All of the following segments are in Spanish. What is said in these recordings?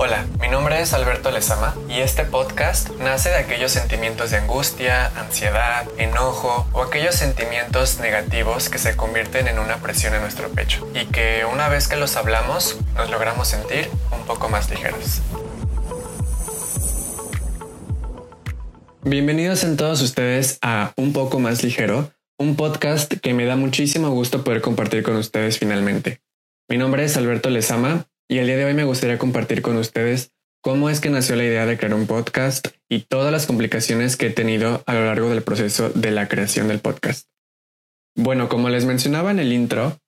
Hola, mi nombre es Alberto Lezama y este podcast nace de aquellos sentimientos de angustia, ansiedad, enojo o aquellos sentimientos negativos que se convierten en una presión en nuestro pecho y que una vez que los hablamos nos logramos sentir un poco más ligeros. Bienvenidos en todos ustedes a Un poco más ligero, un podcast que me da muchísimo gusto poder compartir con ustedes finalmente. Mi nombre es Alberto Lezama y el día de hoy me gustaría compartir con ustedes cómo es que nació la idea de crear un podcast y todas las complicaciones que he tenido a lo largo del proceso de la creación del podcast. Bueno, como les mencionaba en el intro,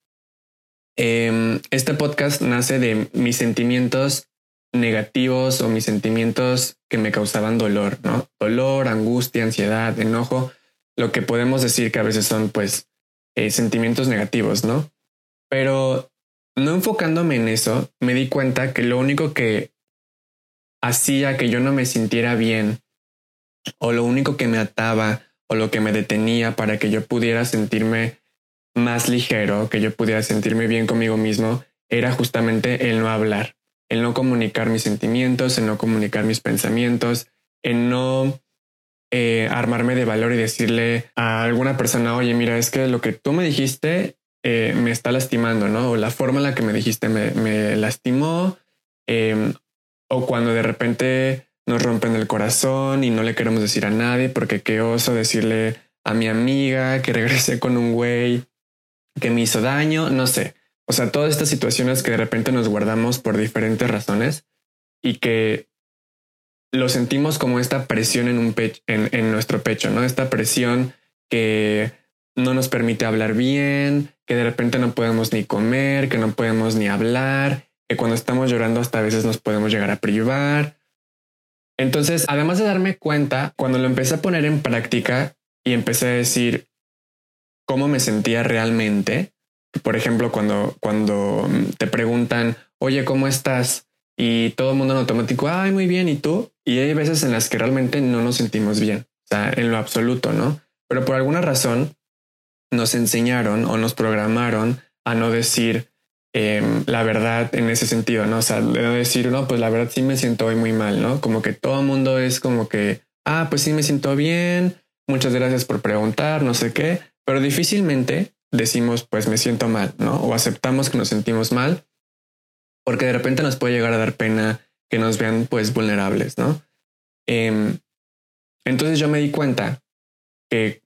em, este podcast nace de mis sentimientos negativos o mis sentimientos que me causaban dolor, ¿no? Dolor, angustia, ansiedad, enojo, lo que podemos decir que a veces son pues eh, sentimientos negativos, ¿no? Pero no enfocándome en eso, me di cuenta que lo único que hacía que yo no me sintiera bien, o lo único que me ataba, o lo que me detenía para que yo pudiera sentirme más ligero, que yo pudiera sentirme bien conmigo mismo, era justamente el no hablar, el no comunicar mis sentimientos, el no comunicar mis pensamientos, el no eh, armarme de valor y decirle a alguna persona, oye, mira, es que lo que tú me dijiste eh, me está lastimando, ¿no? O la forma en la que me dijiste me, lastimó, em, o cuando de repente nos rompen el corazón y no le queremos decir a nadie porque qué oso decirle a mi amiga que regresé con un güey que me hizo daño, no sé. O sea, todas estas situaciones que de repente nos guardamos por diferentes razones y que lo sentimos como esta presión en un pecho, en nuestro pecho, ¿no? Esta presión que no nos permite hablar bien, que de repente no podemos ni comer, que no podemos ni hablar, que cuando estamos llorando hasta a veces nos podemos llegar a privar. Entonces, además de darme cuenta, cuando lo empecé a poner en práctica y empecé a decir cómo me sentía realmente, por ejemplo, cuando, cuando te preguntan, oye, ¿cómo estás? Y todo el mundo en automático, ay, muy bien, ¿y tú? Y hay veces en las que realmente no nos sentimos bien, o sea, en lo absoluto, ¿no? Pero por alguna razón nos enseñaron o nos programaron a no decir em, la verdad en ese sentido, ¿no? O sea, de decir, no, pues la verdad sí me siento hoy muy mal, ¿no? Como que todo el mundo es como que, ah, pues sí me siento bien, muchas gracias por preguntar, no sé qué, pero difícilmente decimos, pues me siento mal, ¿no? O aceptamos que nos sentimos mal, porque de repente nos puede llegar a dar pena que nos vean pues vulnerables, ¿no? Em, entonces yo me di cuenta que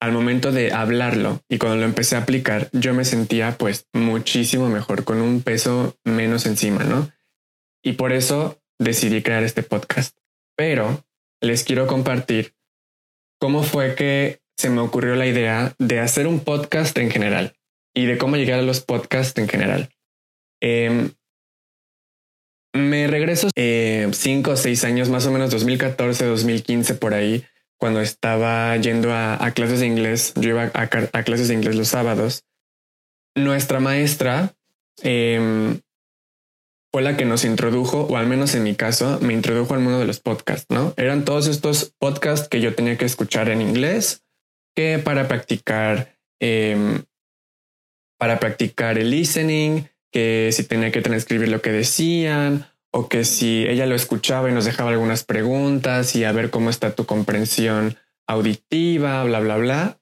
al momento de hablarlo y cuando lo empecé a aplicar, yo me sentía pues muchísimo mejor, con un peso menos encima, ¿no? Y por eso decidí crear este podcast. Pero les quiero compartir cómo fue que se me ocurrió la idea de hacer un podcast en general y de cómo llegar a los podcasts en general. Em, me regreso eh, cinco o seis años, más o menos 2014, 2015 por ahí cuando estaba yendo a, clases de inglés, yo iba a, clases de inglés los sábados, nuestra maestra em, fue la que nos introdujo, o al menos en mi caso, me introdujo al mundo de los podcasts, ¿no? Eran todos estos podcasts que yo tenía que escuchar en inglés, que para practicar, em, para practicar el listening, que si tenía que transcribir lo que decían, o que si ella lo escuchaba y nos dejaba algunas preguntas y a ver cómo está tu comprensión auditiva, bla, bla, bla.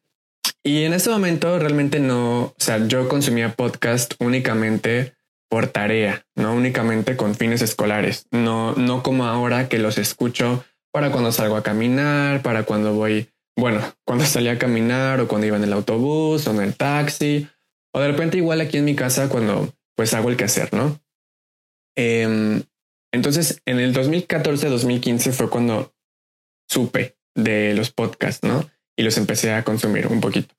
Y en ese momento realmente no, o sea, yo consumía podcast únicamente por tarea, no únicamente con fines escolares, no, no como ahora que los escucho para cuando salgo a caminar, para cuando voy, bueno, cuando salía a caminar o cuando iba en el autobús o en el taxi, o de repente igual aquí en mi casa cuando pues hago el quehacer, ¿no? Eh, entonces, en el 2014-2015 fue cuando supe de los podcasts, ¿no? Y los empecé a consumir un poquito.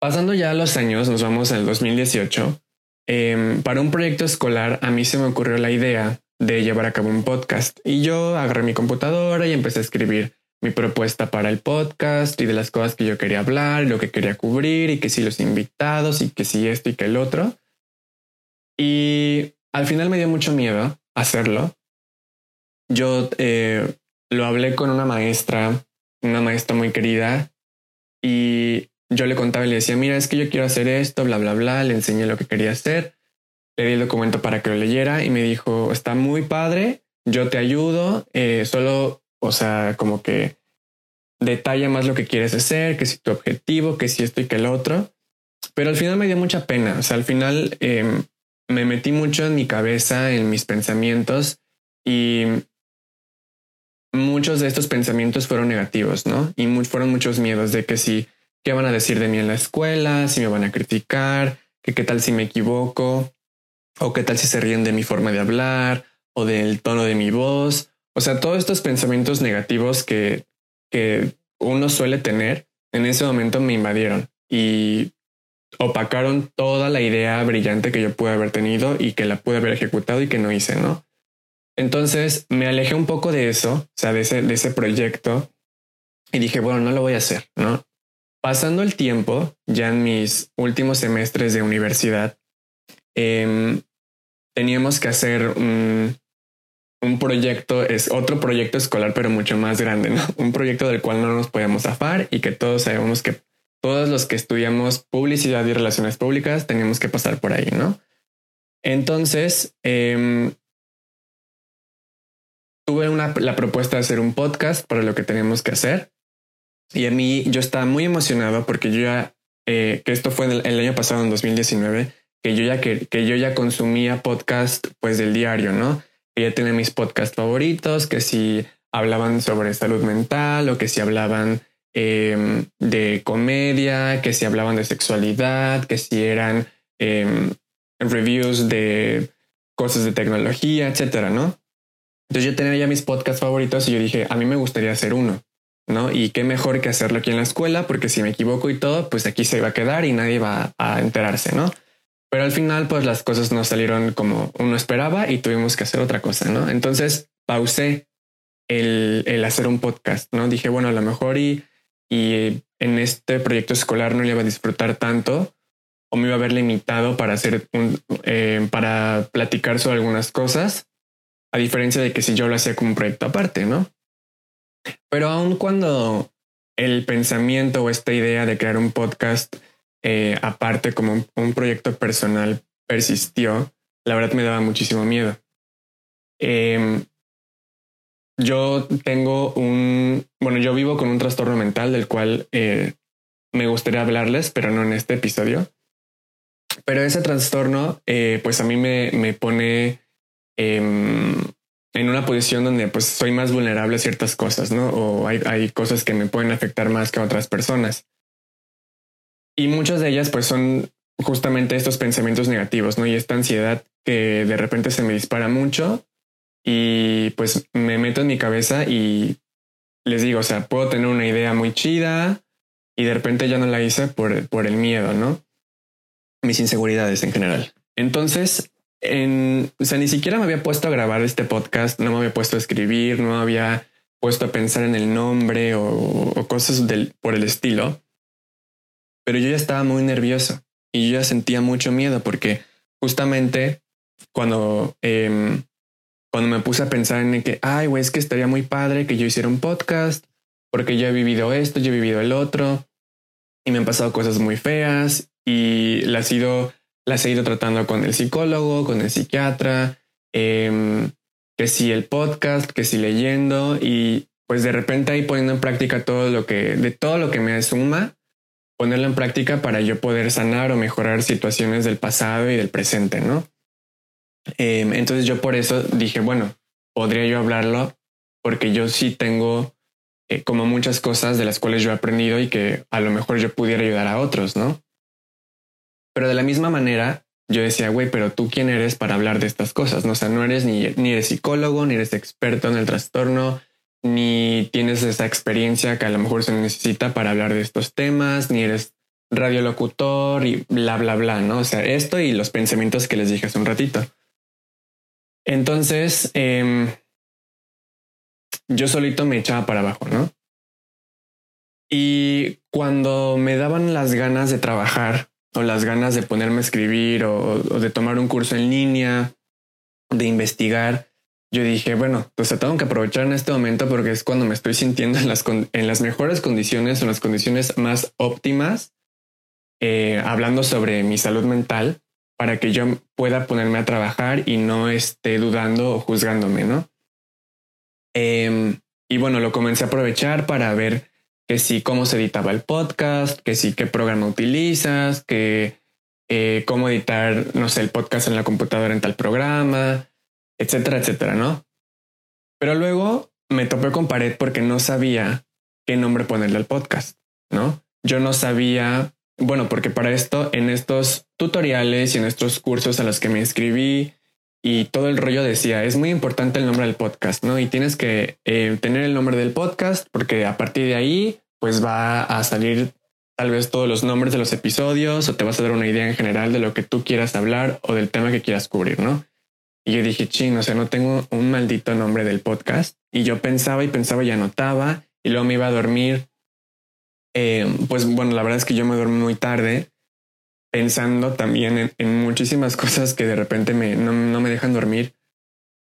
Pasando ya los años, nos vamos al 2018. Em, para un proyecto escolar, a mí se me ocurrió la idea de llevar a cabo un podcast y yo agarré mi computadora y empecé a escribir mi propuesta para el podcast y de las cosas que yo quería hablar, lo que quería cubrir y que si los invitados y que si esto y que el otro. Y al final me dio mucho miedo hacerlo. Yo eh, lo hablé con una maestra, una maestra muy querida, y yo le contaba y le decía, mira, es que yo quiero hacer esto, bla, bla, bla, le enseñé lo que quería hacer. le di el documento para que lo leyera y me dijo, está muy padre, yo te ayudo, eh, solo, o sea, como que detalla más lo que quieres hacer, que si tu objetivo, que si esto y que el otro. Pero al final me dio mucha pena, o sea, al final em, me metí mucho en mi cabeza, en mis pensamientos y muchos de estos pensamientos fueron negativos, ¿no? Y fueron muchos miedos de que si, ¿qué van a decir de mí en la escuela? Si me van a criticar, que qué tal si me equivoco, o qué tal si se ríen de mi forma de hablar, o del tono de mi voz. O sea, todos estos pensamientos negativos que, que uno suele tener, en ese momento me invadieron y opacaron toda la idea brillante que yo pude haber tenido y que la pude haber ejecutado y que no hice, ¿no? Entonces me alejé un poco de eso, o sea, de ese, de ese proyecto y dije, bueno, no lo voy a hacer, ¿no? Pasando el tiempo, ya en mis últimos semestres de universidad, em, teníamos que hacer un, un proyecto, es otro proyecto escolar, pero mucho más grande, ¿no? Un proyecto del cual no nos podíamos zafar y que todos sabemos que todos los que estudiamos publicidad y relaciones públicas teníamos que pasar por ahí, ¿no? Entonces, eh, tuve una, la propuesta de hacer un podcast para lo que teníamos que hacer. Y a mí yo estaba muy emocionado porque yo ya, eh, que esto fue el, año pasado, en 2019, que yo ya, que, que yo ya consumía podcast pues del diario, ¿no? Que ya tenía mis podcasts favoritos, que si hablaban sobre salud mental o que si hablaban em, de comedia, que si hablaban de sexualidad, que si eran em, reviews de cosas de tecnología, etcétera, ¿no? Entonces yo tenía ya mis podcasts favoritos y yo dije, a mí me gustaría hacer uno, ¿no? Y qué mejor que hacerlo aquí en la escuela, porque si me equivoco y todo, pues aquí se iba a quedar y nadie va a enterarse, ¿no? Pero al final, pues las cosas no salieron como uno esperaba y tuvimos que hacer otra cosa, ¿no? Entonces pausé el, el hacer un podcast, ¿no? Dije, bueno, a lo mejor y, y en este proyecto escolar no le iba a disfrutar tanto o me iba a haber limitado para hacer un, eh, para platicar sobre algunas cosas a diferencia de que si yo lo hacía como un proyecto aparte, ¿no? Pero aun cuando el pensamiento o esta idea de crear un podcast eh, aparte como un, proyecto personal persistió, la verdad me daba muchísimo miedo. Em, yo tengo un, bueno, yo vivo con un trastorno mental del cual eh, me gustaría hablarles, pero no en este episodio. Pero ese trastorno, eh, pues a mí me, me pone Em, en una posición donde pues soy más vulnerable a ciertas cosas, ¿no? O hay, hay cosas que me pueden afectar más que a otras personas. Y muchas de ellas pues son justamente estos pensamientos negativos, ¿no? Y esta ansiedad que de repente se me dispara mucho y pues me meto en mi cabeza y les digo, o sea, puedo tener una idea muy chida y de repente ya no la hice por, por el miedo, ¿no? Mis inseguridades en general. Entonces, en, o sea, ni siquiera me había puesto a grabar este podcast, no me había puesto a escribir, no había puesto a pensar en el nombre o, cosas del, por el estilo. Pero yo ya estaba muy nervioso y yo ya sentía mucho miedo porque justamente cuando, em, cuando me puse a pensar en que, ay, güey, es que estaría muy padre que yo hiciera un podcast porque yo he vivido esto, yo he vivido el otro y me han pasado cosas muy feas y las he ido las he ido tratando con el psicólogo, con el psiquiatra, em, que si el podcast, que si leyendo y pues de repente ahí poniendo en práctica todo lo que, de todo lo que me suma, ponerlo en práctica para yo poder sanar o mejorar situaciones del pasado y del presente, ¿no? Em, entonces yo por eso dije, bueno, podría yo hablarlo porque yo sí tengo eh, como muchas cosas de las cuales yo he aprendido y que a lo mejor yo pudiera ayudar a otros, ¿no? Pero de la misma manera, yo decía, güey, pero tú quién eres para hablar de estas cosas, ¿no? O sea, no eres ni, ni eres psicólogo, ni eres experto en el trastorno, ni tienes esa experiencia que a lo mejor se necesita para hablar de estos temas, ni eres radiolocutor y bla, bla, bla, ¿no? O sea, esto y los pensamientos que les dije hace un ratito. Entonces, em, yo solito me echaba para abajo, ¿no? Y cuando me daban las ganas de trabajar o las ganas de ponerme a escribir o, de tomar un curso en línea, de investigar, yo dije, bueno, pues tengo que aprovechar en este momento porque es cuando me estoy sintiendo en las, mejores condiciones, en las condiciones más óptimas, eh, hablando sobre mi salud mental para que yo pueda ponerme a trabajar y no esté dudando o juzgándome, ¿no? Em, y bueno, lo comencé a aprovechar para ver que sí, cómo se editaba el podcast, que sí, qué programa utilizas, que eh, cómo editar, no sé, el podcast en la computadora en tal programa, etcétera, etcétera, ¿no? Pero luego me topé con pared porque no sabía qué nombre ponerle al podcast, ¿no? Yo no sabía, bueno, porque para esto, en estos tutoriales y en estos cursos a los que me inscribí y todo el rollo decía, es muy importante el nombre del podcast, ¿no? Y tienes que eh, tener el nombre del podcast porque a partir de ahí, pues va a salir tal vez todos los nombres de los episodios o te vas a dar una idea en general de lo que tú quieras hablar o del tema que quieras cubrir, ¿no? Y yo dije, ching, o sea, no tengo un maldito nombre del podcast. Y yo pensaba y pensaba y anotaba y luego me iba a dormir. Eh, pues bueno, la verdad es que yo me dormí muy tarde pensando también en, muchísimas cosas que de repente me, no, no, me dejan dormir.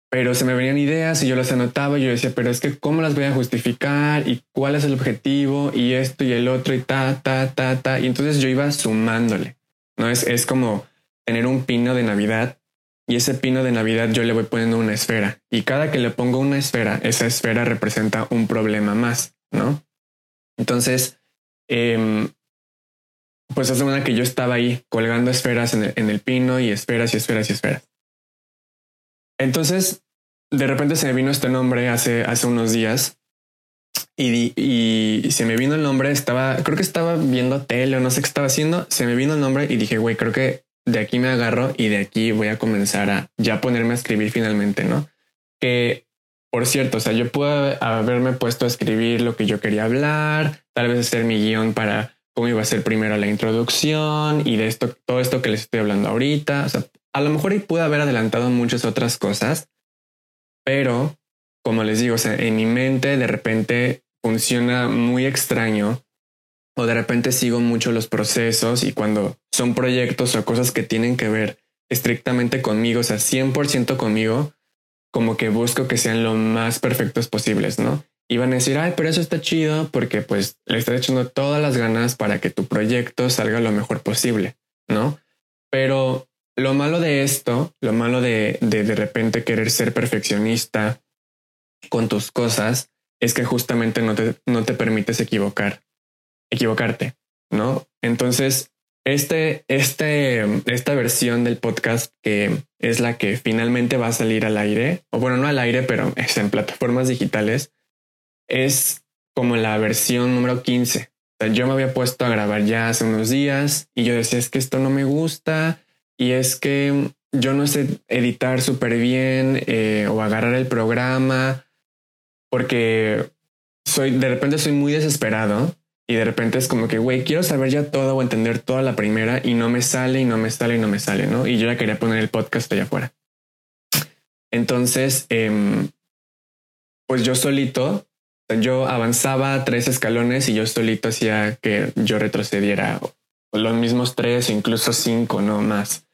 Pero se me venían ideas y yo las anotaba y yo decía, pero es que cómo las voy a justificar y cuál es el objetivo y esto y el otro y ta, ta, ta, ta. Y entonces yo iba sumándole. No es, es como tener un pino de Navidad y ese pino de Navidad yo le voy poniendo una esfera y cada que le pongo una esfera, esa esfera representa un problema más, ¿no? Entonces, eh, pues hace una que yo estaba ahí colgando esferas en el, en el, pino y esferas y esferas y esferas. Entonces, de repente se me vino este nombre hace, hace unos días y, y se me vino el nombre, estaba, creo que estaba viendo tele o no sé qué estaba haciendo, se me vino el nombre y dije, güey, creo que de aquí me agarro y de aquí voy a comenzar a ya ponerme a escribir finalmente, ¿no? Que, por cierto, o sea, yo puedo haberme puesto a escribir lo que yo quería hablar, tal vez hacer mi guion para cómo iba a ser primero la introducción y de esto, todo esto que les estoy hablando ahorita. O sea, a lo mejor pude haber adelantado muchas otras cosas, pero como les digo, o sea, en mi mente de repente funciona muy extraño o de repente sigo mucho los procesos y cuando son proyectos o cosas que tienen que ver estrictamente conmigo, o sea, 100% conmigo, como que busco que sean lo más perfectos posibles, ¿no? Y van a decir, ay, pero eso está chido porque pues le estás echando todas las ganas para que tu proyecto salga lo mejor posible, ¿no? Pero lo malo de esto, lo malo de de, de repente querer ser perfeccionista con tus cosas, es que justamente no te, no te permites equivocar equivocarte, ¿no? Entonces, este, este, esta versión del podcast que es la que finalmente va a salir al aire, o bueno, no al aire, pero es en plataformas digitales, es como la versión número 15. O sea, yo me había puesto a grabar ya hace unos días y yo decía, es que esto no me gusta y es que yo no sé editar súper bien eh, o agarrar el programa porque soy, de repente soy muy desesperado y de repente es como que, güey, quiero saber ya todo o entender toda la primera y no me sale y no me sale y no me sale, ¿no? Y yo ya quería poner el podcast allá afuera. Entonces, eh, pues yo solito, yo avanzaba tres escalones y yo solito hacía que yo retrocediera los mismos tres, incluso cinco, no más.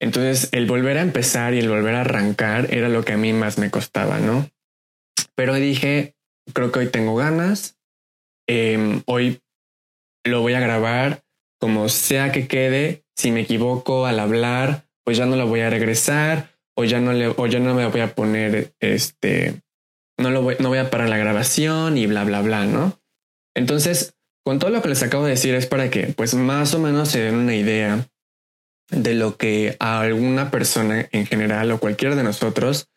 Entonces, el volver a empezar y el volver a arrancar era lo que a mí más me costaba, ¿no? Pero dije, creo que hoy tengo ganas, Em, hoy lo voy a grabar como sea que quede. Si me equivoco al hablar, pues ya no lo voy a regresar o ya no le, o ya no me voy a poner este, no lo voy, no voy a parar la grabación y bla, bla, bla, ¿no? Entonces, con todo lo que les acabo de decir es para que, pues, más o menos se den una idea de lo que a alguna persona en general o cualquiera de nosotros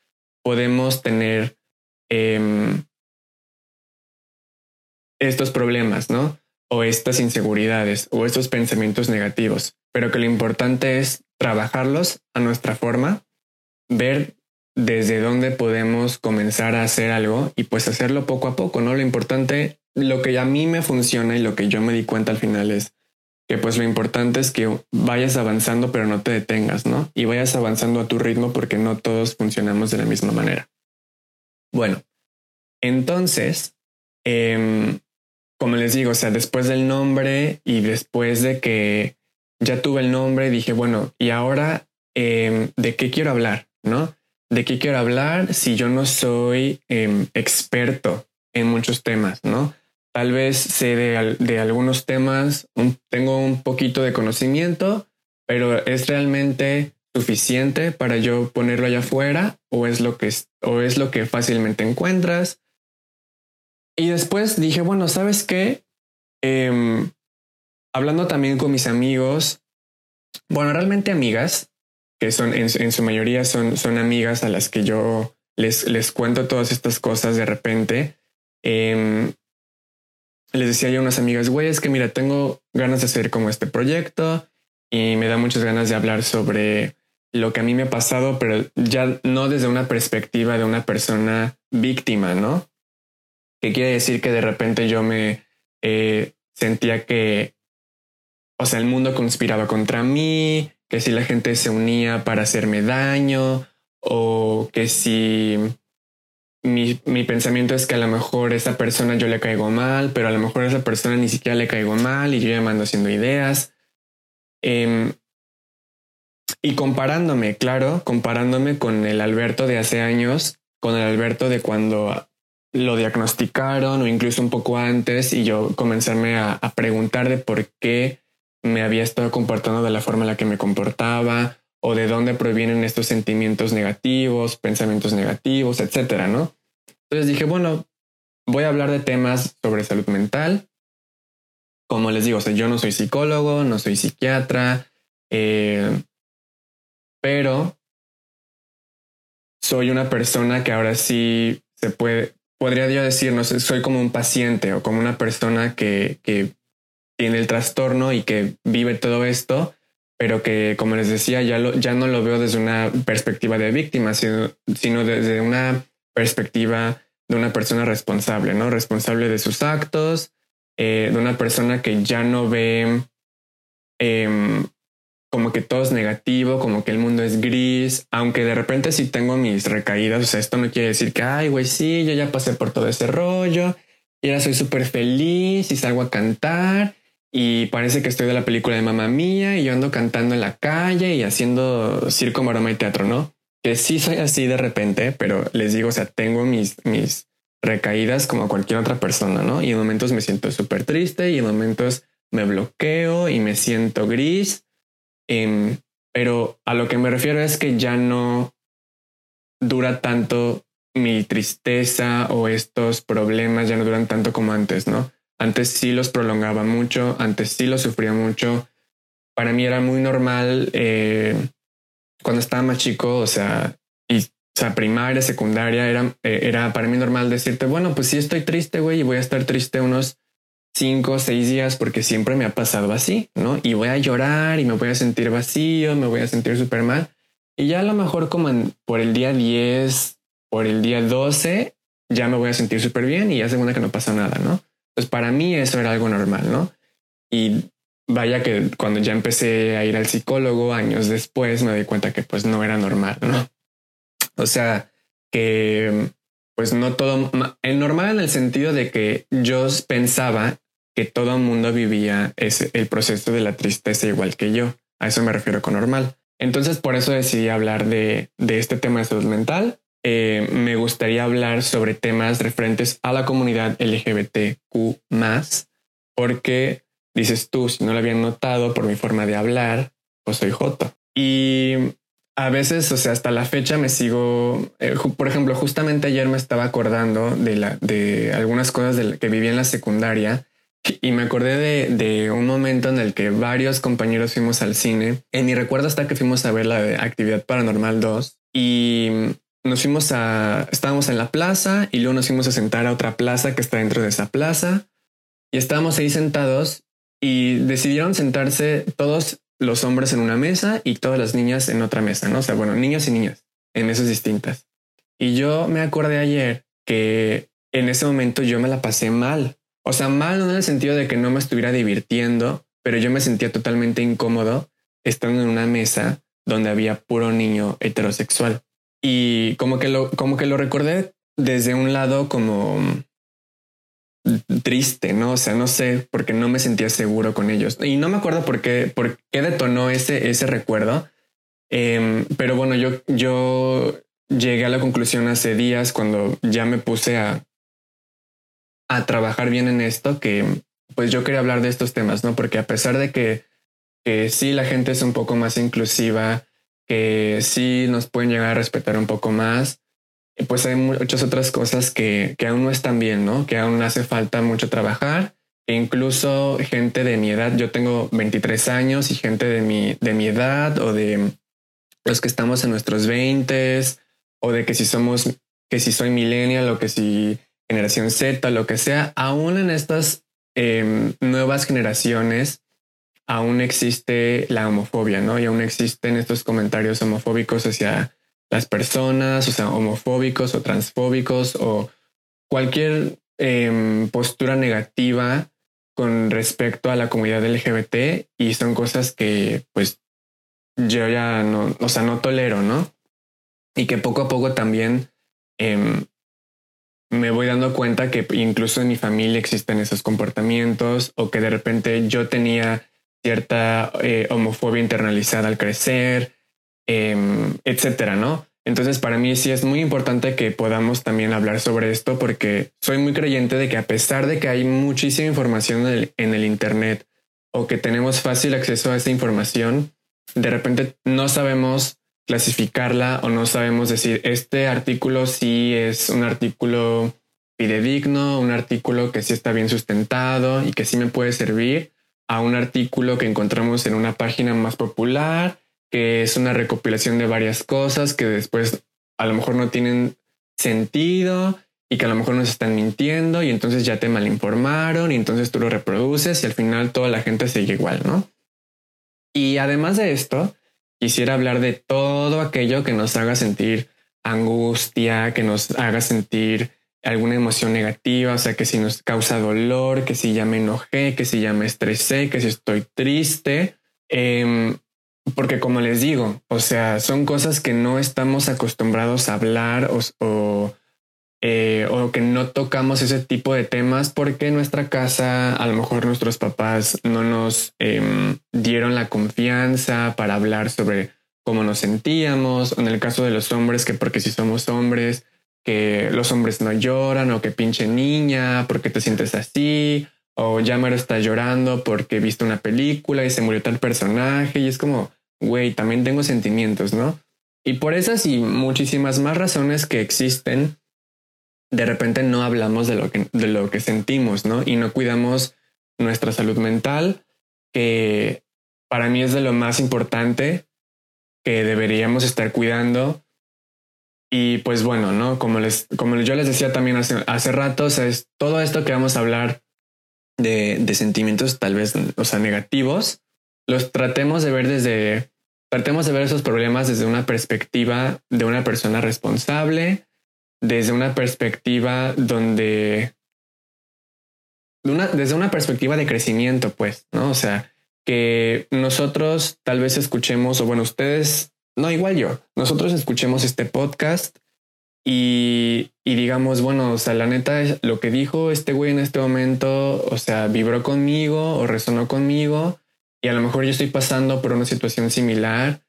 podemos tener eh, estos problemas, ¿no? O estas inseguridades o estos pensamientos negativos, pero que lo importante es trabajarlos a nuestra forma, ver desde dónde podemos comenzar a hacer algo y pues hacerlo poco a poco, ¿no? Lo importante, lo que a mí me funciona y lo que yo me di cuenta al final es que pues lo importante es que vayas avanzando pero no te detengas, ¿no? Y vayas avanzando a tu ritmo porque no todos funcionamos de la misma manera. Bueno, entonces, eh, como les digo, o sea, después del nombre y después de que ya tuve el nombre, dije, bueno, y ahora, em, ¿de qué quiero hablar? ¿No? ¿De qué quiero hablar si yo no soy em, experto en muchos temas? ¿No? Tal vez sé de, de algunos temas, tengo un poquito de conocimiento, pero ¿es realmente suficiente para yo ponerlo allá afuera o es lo que o es lo que fácilmente encuentras? Y después dije, bueno, ¿sabes qué? Em, hablando también con mis amigos, bueno, realmente amigas, que son en, su mayoría son, son amigas a las que yo les, les cuento todas estas cosas de repente. Em, les decía yo a unas amigas, güey, es que mira, tengo ganas de hacer como este proyecto y me da muchas ganas de hablar sobre lo que a mí me ha pasado, pero ya no desde una perspectiva de una persona víctima, ¿no? Que quiere decir que de repente yo me eh, sentía que, o sea, el mundo conspiraba contra mí, que si la gente se unía para hacerme daño, o que si mi, mi, pensamiento es que a lo mejor esa persona yo le caigo mal, pero a lo mejor a esa persona ni siquiera le caigo mal y yo ya mando haciendo ideas. Em, y comparándome, claro, comparándome con el Alberto de hace años, con el Alberto de cuando lo diagnosticaron o incluso un poco antes y yo comenzarme a, a preguntar de por qué me había estado comportando de la forma en la que me comportaba o de dónde provienen estos sentimientos negativos, pensamientos negativos, etcétera, ¿no? Entonces dije, bueno, voy a hablar de temas sobre salud mental. Como les digo, yo no soy psicólogo, no soy psiquiatra, eh, pero soy una persona que ahora sí se puede, podría yo decir, no sé, soy como un paciente o como una persona que, que tiene el trastorno y que vive todo esto, pero que, como les decía, ya, lo, ya no lo veo desde una perspectiva de víctima, sino, sino desde una perspectiva de una persona responsable, ¿no? Responsable de sus actos, eh, de una persona que ya no ve eh, como que todo es negativo, como que el mundo es gris, aunque de repente sí tengo mis recaídas, o sea, esto no quiere decir que, ay, güey, sí, yo ya pasé por todo ese rollo y ahora soy súper feliz y salgo a cantar y parece que estoy de la película de mamá mía y yo ando cantando en la calle y haciendo circo, maroma y teatro, ¿no? Que sí soy así de repente, pero les digo, o sea, tengo mis, mis recaídas como cualquier otra persona, ¿no? Y en momentos me siento súper triste y en momentos me bloqueo y me siento gris Em, pero a lo que me refiero es que ya no dura tanto mi tristeza o estos problemas, ya no duran tanto como antes, ¿no? Antes sí los prolongaba mucho, antes sí los sufría mucho. Para mí era muy normal eh, cuando estaba más chico, o sea, y, primaria, secundaria, era, eh, era para mí normal decirte, bueno, pues sí estoy triste, güey, y voy a estar triste unos cinco o seis días porque siempre me ha pasado así, ¿no? Y voy a llorar y me voy a sentir vacío, me voy a sentir súper mal. Y ya a lo mejor como por el día 10, por el día 12, ya me voy a sentir súper bien y ya segunda que no pasa nada, ¿no? Pues para mí eso era algo normal, ¿no? Y vaya que cuando ya empecé a ir al psicólogo años después me di cuenta que pues no era normal, ¿no? O sea, que pues no todo, el normal en el sentido de que yo pensaba que todo el mundo vivía ese, el proceso de la tristeza igual que yo. A eso me refiero con normal. Entonces, por eso decidí hablar de, de este tema de salud mental. Eh, me gustaría hablar sobre temas referentes a la comunidad LGBTQ porque dices tú, si no lo habían notado por mi forma de hablar, pues soy Joto. Y a veces, o sea, hasta la fecha me sigo, eh, por ejemplo, justamente ayer me estaba acordando de, la, de algunas cosas de que viví en la secundaria y me acordé de, de, un momento en el que varios compañeros fuimos al cine. En mi recuerdo hasta que fuimos a ver la Actividad Paranormal 2 y nos fuimos a, estábamos en la plaza y luego nos fuimos a sentar a otra plaza que está dentro de esa plaza y estábamos ahí sentados y decidieron sentarse todos los hombres en una mesa y todas las niñas en otra mesa, ¿no? O sea, bueno, niños y niñas en mesas distintas. Y yo me acordé ayer que en ese momento yo me la pasé mal o sea, mal no en el sentido de que no me estuviera divirtiendo, pero yo me sentía totalmente incómodo estando en una mesa donde había puro niño heterosexual. Y como que lo, como que lo recordé desde un lado como triste, ¿no? O sea, no sé, porque no me sentía seguro con ellos. Y no me acuerdo por qué, por qué detonó ese, ese recuerdo. Em, pero bueno, yo, yo llegué a la conclusión hace días cuando ya me puse a a trabajar bien en esto, que pues yo quería hablar de estos temas, ¿no? Porque a pesar de que que sí la gente es un poco más inclusiva, que sí nos pueden llegar a respetar un poco más. Pues hay muchas otras cosas que, que aún no están bien, ¿no? Que aún hace falta mucho trabajar. E incluso gente de mi edad, yo tengo 23 años y gente de mi, de mi edad o de los que estamos en nuestros 20 o de que si somos, que si soy millennial o que si generación Z, lo que sea, aún en estas em, nuevas generaciones, aún existe la homofobia, ¿no? Y aún existen estos comentarios homofóbicos hacia las personas, o sea, homofóbicos o transfóbicos o cualquier em, postura negativa con respecto a la comunidad LGBT y son cosas que pues yo ya no, o sea, no tolero, ¿no? Y que poco a poco también em, me voy dando cuenta que incluso en mi familia existen esos comportamientos o que de repente yo tenía cierta eh, homofobia internalizada al crecer, em, etcétera, ¿no? Entonces para mí sí es muy importante que podamos también hablar sobre esto porque soy muy creyente de que a pesar de que hay muchísima información en el, en el Internet o que tenemos fácil acceso a esa información, de repente no sabemos clasificarla o no sabemos decir este artículo sí es un artículo fidedigno, un artículo que sí está bien sustentado y que sí me puede servir a un artículo que encontramos en una página más popular, que es una recopilación de varias cosas que después a lo mejor no tienen sentido y que a lo mejor nos están mintiendo y entonces ya te malinformaron y entonces tú lo reproduces y al final toda la gente sigue igual, ¿no? Y además de esto, quisiera hablar de todo aquello que nos haga sentir angustia, que nos haga sentir alguna emoción negativa, o sea, que si nos causa dolor, que si ya me enojé, que si ya me estresé, que si estoy triste. Em, porque como les digo, o sea, son cosas que no estamos acostumbrados a hablar o, eh, o que no tocamos ese tipo de temas porque en nuestra casa a lo mejor nuestros papás no nos em, dieron la confianza para hablar sobre cómo nos sentíamos, en el caso de los hombres, que porque si somos hombres, que los hombres no lloran o que pinche niña, porque te sientes así, o ya me está llorando porque viste una película y se murió tal personaje y es como, güey, también tengo sentimientos, ¿no? Y por esas y muchísimas más razones que existen, de repente no hablamos de lo que, de lo que sentimos, ¿no? Y no cuidamos nuestra salud mental, que para mí es de lo más importante que deberíamos estar cuidando. Y pues bueno, ¿no? Como, les, como yo les decía también hace, hace rato, es todo esto que vamos a hablar de, de sentimientos tal vez, o sea, negativos, los tratemos de ver desde, tratemos de ver esos problemas desde una perspectiva de una persona responsable, desde una perspectiva donde, una, desde una perspectiva de crecimiento, pues, ¿no? O sea, que nosotros tal vez escuchemos, o bueno, ustedes, no, igual yo, nosotros escuchemos este podcast y, y digamos, bueno, o sea, la neta, lo que dijo este güey en este momento, o sea, vibró conmigo o resonó conmigo y a lo mejor yo estoy pasando por una situación similar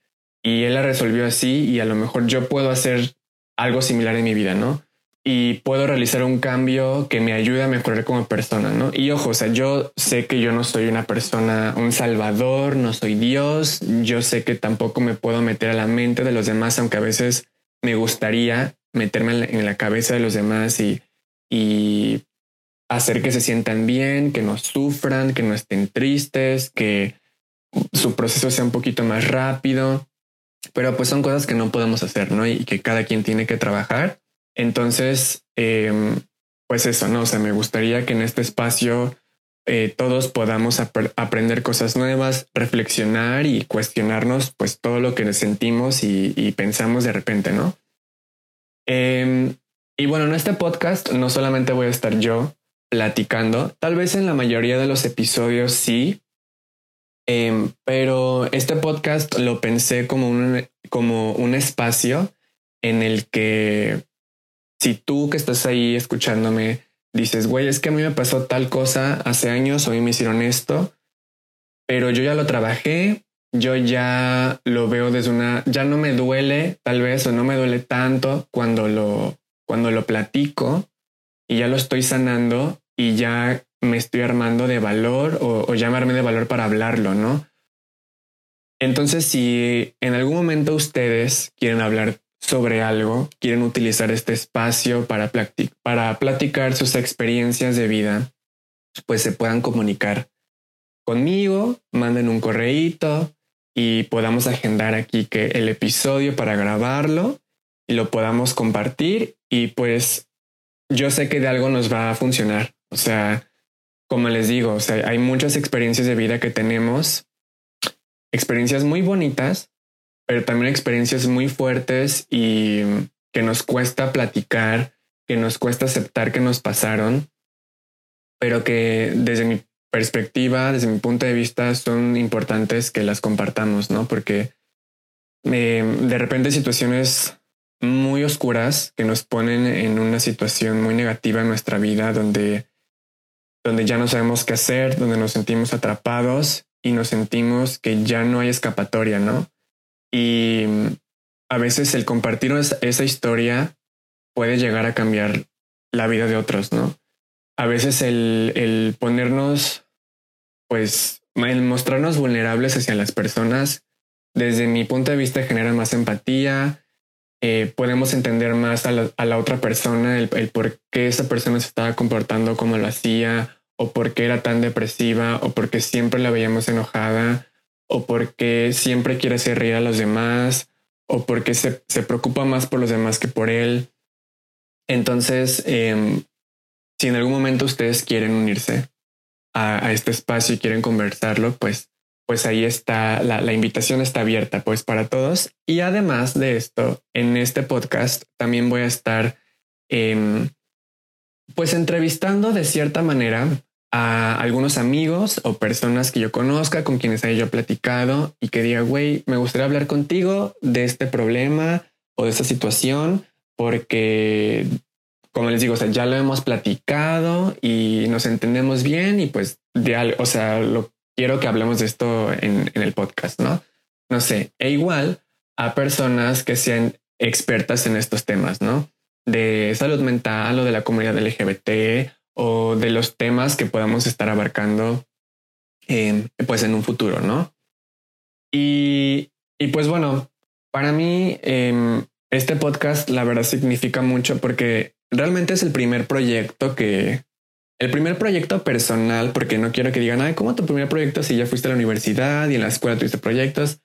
y él la resolvió así y a lo mejor yo puedo hacer algo similar en mi vida, ¿no? Y puedo realizar un cambio que me ayude a mejorar como persona, ¿no? Y ojo, o sea, yo sé que yo no soy una persona, un salvador, no soy Dios, yo sé que tampoco me puedo meter a la mente de los demás, aunque a veces me gustaría meterme en la, cabeza de los demás y, y hacer que se sientan bien, que no sufran, que no estén tristes, que su proceso sea un poquito más rápido. Pero pues son cosas que no podemos hacer, ¿no? Y que cada quien tiene que trabajar. Entonces, em, pues eso, ¿no? O sea, me gustaría que en este espacio eh, todos podamos aprender cosas nuevas, reflexionar y cuestionarnos pues todo lo que sentimos y, y pensamos de repente, ¿no? Em, y bueno, en este podcast no solamente voy a estar yo platicando, tal vez en la mayoría de los episodios sí, em, pero este podcast lo pensé como un, como un espacio en el que si tú que estás ahí escuchándome dices, güey, es que a mí me pasó tal cosa hace años, hoy me hicieron esto, pero yo ya lo trabajé, yo ya lo veo desde una, ya no me duele tal vez o no me duele tanto cuando lo, cuando lo platico y ya lo estoy sanando y ya me estoy armando de valor o, o ya me armé de valor para hablarlo, ¿no? Entonces, si en algún momento ustedes quieren hablar sobre algo, quieren utilizar este espacio para, para platicar sus experiencias de vida, pues se puedan comunicar conmigo, manden un correíto y podamos agendar aquí que el episodio para grabarlo y lo podamos compartir y pues yo sé que de algo nos va a funcionar. O sea, como les digo, o sea, hay muchas experiencias de vida que tenemos, experiencias muy bonitas, pero también experiencias muy fuertes y que nos cuesta platicar, que nos cuesta aceptar que nos pasaron, pero que desde mi perspectiva, desde mi punto de vista, son importantes que las compartamos, ¿no? Porque eh, de repente situaciones muy oscuras que nos ponen en una situación muy negativa en nuestra vida, donde, donde ya no sabemos qué hacer, donde nos sentimos atrapados y nos sentimos que ya no hay escapatoria, ¿no? Y a veces el compartir esa historia puede llegar a cambiar la vida de otros, ¿no? A veces el, el ponernos, pues, el mostrarnos vulnerables hacia las personas, desde mi punto de vista genera más empatía, eh, podemos entender más a la, otra persona, el, el, por qué esa persona se estaba comportando como lo hacía, o por qué era tan depresiva, o por qué siempre la veíamos enojada, o porque siempre quiere hacer reír a los demás, o porque se, se preocupa más por los demás que por él. Entonces, em, si en algún momento ustedes quieren unirse a, este espacio y quieren conversarlo, pues pues ahí está, la, invitación está abierta pues para todos. Y además de esto, en este podcast también voy a estar eh, pues entrevistando de cierta manera a algunos amigos o personas que yo conozca, con quienes haya yo platicado y que diga, güey, me gustaría hablar contigo de este problema o de esta situación, porque, como les digo, o sea, ya lo hemos platicado y nos entendemos bien y pues de algo, o sea, lo quiero que hablemos de esto en, el podcast, ¿no? No sé, e igual a personas que sean expertas en estos temas, ¿no? De salud mental o de la comunidad LGBT o de los temas que podamos estar abarcando pues en un futuro, ¿no? Y, pues bueno, para mí em, este podcast la verdad significa mucho porque realmente es el primer proyecto que, el primer proyecto personal, porque no quiero que digan, ay, ¿cómo tu primer proyecto si ya fuiste a la universidad y en la escuela tuviste proyectos?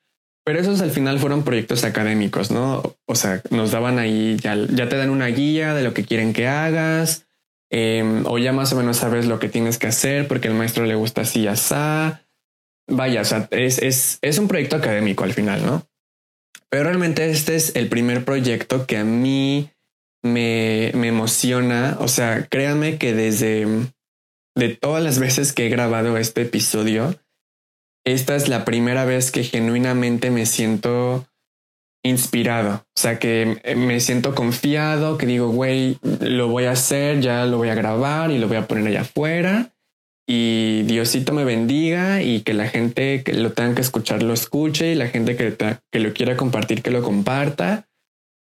Pero esos al final fueron proyectos académicos, ¿no? O sea, nos daban ahí, ya, ya te dan una guía de lo que quieren que hagas, em, o ya más o menos sabes lo que tienes que hacer porque el maestro le gusta así, asá. Vaya, o sea, es, es, es un proyecto académico al final, ¿no? Pero realmente este es el primer proyecto que a mí me, me emociona. O sea, créanme que desde de todas las veces que he grabado este episodio, esta es la primera vez que genuinamente me siento inspirado. O sea, que me siento confiado, que digo, güey, lo voy a hacer, ya lo voy a grabar y lo voy a poner allá afuera. Y Diosito me bendiga y que la gente que lo tenga que escuchar lo escuche y la gente que, que lo quiera compartir que lo comparta.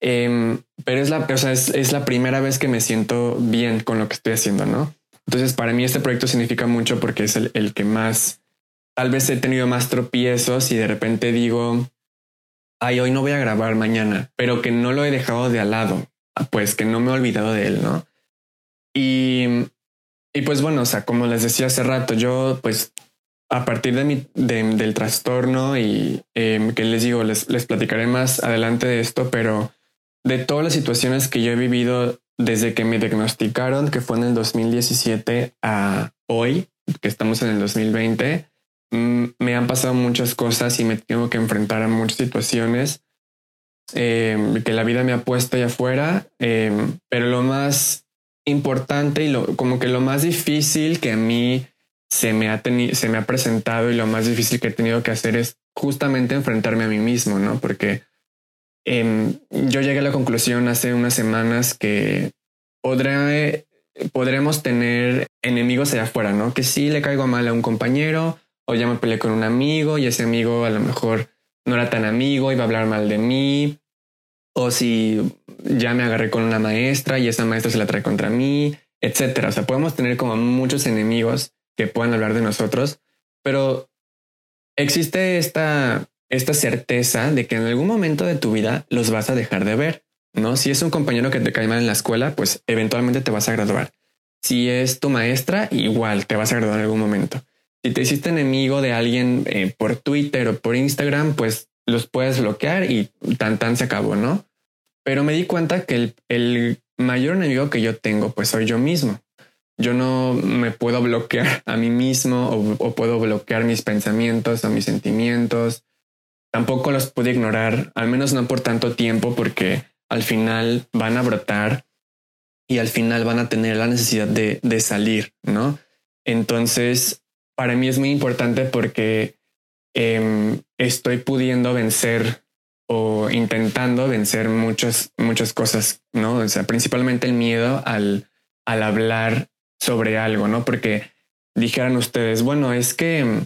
Em, pero es la, o sea, es, la primera vez que me siento bien con lo que estoy haciendo, ¿no? Entonces, para mí este proyecto significa mucho porque es el, el que más, tal vez he tenido más tropiezos y de repente digo, ay, hoy no voy a grabar mañana, pero que no lo he dejado de al lado, pues que no me he olvidado de él, ¿no? Y, y pues bueno, o sea, como les decía hace rato, yo pues a partir de mi, del trastorno y eh, que les digo, les, les platicaré más adelante de esto, pero de todas las situaciones que yo he vivido desde que me diagnosticaron, que fue en el 2017 a hoy, que estamos en el 2020, mm, me han pasado muchas cosas y me tengo que enfrentar a muchas situaciones em, que la vida me ha puesto allá afuera, em, pero lo más importante y lo, como que lo más difícil que a mí se me, ha se me ha presentado y lo más difícil que he tenido que hacer es justamente enfrentarme a mí mismo, ¿no? Porque Em, yo llegué a la conclusión hace unas semanas que podremos tener enemigos allá afuera, ¿no? Que si le caigo mal a un compañero o ya me peleé con un amigo y ese amigo a lo mejor no era tan amigo, iba a hablar mal de mí. O si ya me agarré con una maestra y esa maestra se la trae contra mí, etcétera. O sea, podemos tener como muchos enemigos que puedan hablar de nosotros, pero existe esta esta certeza de que en algún momento de tu vida los vas a dejar de ver, ¿no? Si es un compañero que te cae mal en la escuela, pues eventualmente te vas a graduar. Si es tu maestra, igual te vas a graduar en algún momento. Si te hiciste enemigo de alguien eh, por Twitter o por Instagram, pues los puedes bloquear y tan tan se acabó, ¿no? Pero me di cuenta que el, el mayor enemigo que yo tengo, pues soy yo mismo. Yo no me puedo bloquear a mí mismo o, o puedo bloquear mis pensamientos o mis sentimientos. Tampoco los puedo ignorar, al menos no por tanto tiempo, porque al final van a brotar y al final van a tener la necesidad de, de salir, ¿no? Entonces, para mí es muy importante porque eh, estoy pudiendo vencer o intentando vencer muchas, muchas cosas, ¿no? O sea, principalmente el miedo al, al hablar sobre algo, ¿no? Porque dijeran ustedes, bueno, es que,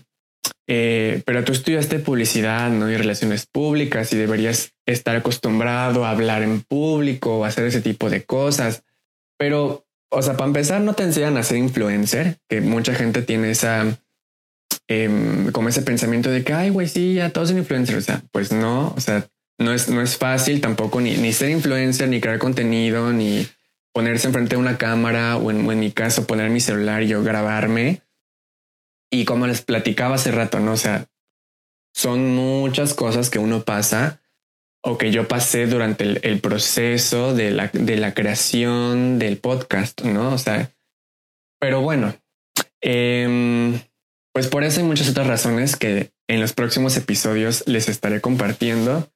eh, pero tú estudiaste publicidad, ¿no? Y relaciones públicas y deberías estar acostumbrado a hablar en público o hacer ese tipo de cosas. Pero, o sea, para empezar, no te enseñan a ser influencer, que mucha gente tiene esa, eh, como ese pensamiento de que, ay, güey, sí, ya todos son influencers. O sea, pues no, o sea, no es, no es fácil tampoco ni, ni ser influencer, ni crear contenido, ni ponerse enfrente de una cámara o en, en, mi caso poner mi celular y yo grabarme. Y como les platicaba hace rato, no o sea, son muchas cosas que uno pasa o que yo pasé durante el, el proceso de la, de la creación del podcast, no? O sea, pero bueno, eh, pues por eso hay muchas otras razones que en los próximos episodios les estaré compartiendo.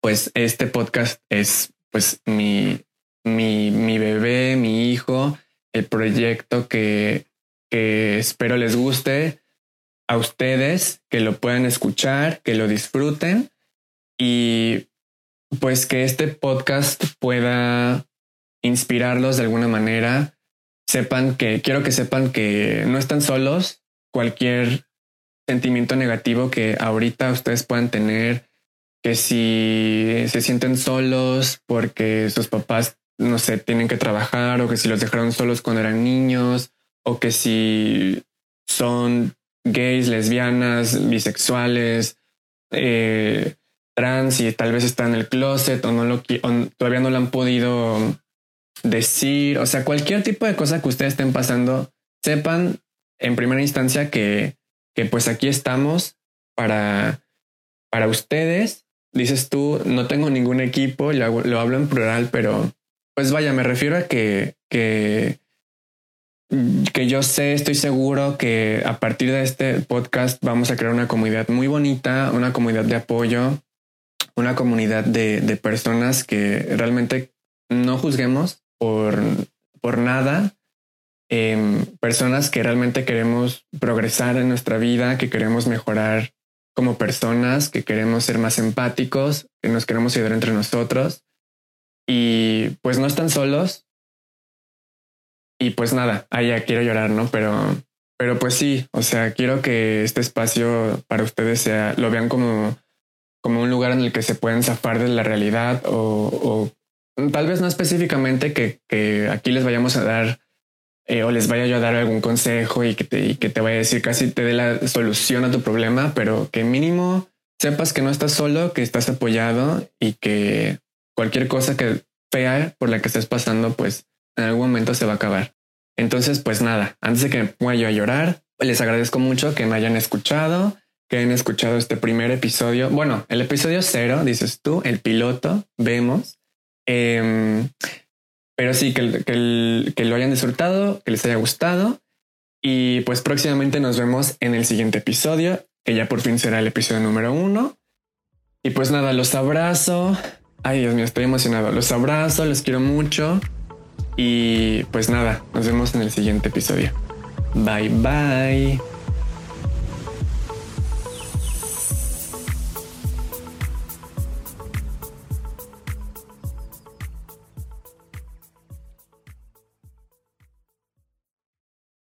Pues este podcast es pues mi, mi, mi bebé, mi hijo, el proyecto que, que espero les guste a ustedes, que lo puedan escuchar, que lo disfruten y pues que este podcast pueda inspirarlos de alguna manera. Sepan que quiero que sepan que no están solos, cualquier sentimiento negativo que ahorita ustedes puedan tener, que si se sienten solos porque sus papás, no sé, tienen que trabajar o que si los dejaron solos cuando eran niños o que si son gays, lesbianas, bisexuales, eh, trans y tal vez están en el closet o no lo o todavía no lo han podido decir, o sea, cualquier tipo de cosa que ustedes estén pasando, sepan en primera instancia que, que pues aquí estamos para, para ustedes. Dices tú, no tengo ningún equipo, lo, lo hablo en plural, pero pues vaya, me refiero a que, que, que yo sé, estoy seguro que a partir de este podcast vamos a crear una comunidad muy bonita, una comunidad de apoyo, una comunidad de, de personas que realmente no juzguemos por, por nada, eh, personas que realmente queremos progresar en nuestra vida, que queremos mejorar como personas, que queremos ser más empáticos, que nos queremos ayudar entre nosotros. Y pues no están solos. Y pues nada, ah, ya quiero llorar, ¿no? Pero, pero pues sí, o sea, quiero que este espacio para ustedes sea, lo vean como, como un lugar en el que se pueden zafar de la realidad o, o tal vez no específicamente que, que aquí les vayamos a dar eh, o les vaya yo a dar algún consejo y que, te, y que te vaya a decir casi te dé la solución a tu problema, pero que mínimo sepas que no estás solo, que estás apoyado y que cualquier cosa que fea por la que estés pasando, pues en algún momento se va a acabar. Entonces, pues nada, antes de que me ponga yo a llorar, les agradezco mucho que me hayan escuchado, que hayan escuchado este primer episodio. Bueno, el episodio cero, dices tú, el piloto, vemos. Eh, pero sí, que, que, lo hayan disfrutado, que les haya gustado. Y pues próximamente nos vemos en el siguiente episodio, que ya por fin será el episodio número uno. Y pues nada, los abrazo. Ay, Dios mío, estoy emocionado. Los abrazo, los quiero mucho. Y pues nada, nos vemos en el siguiente episodio. Bye bye.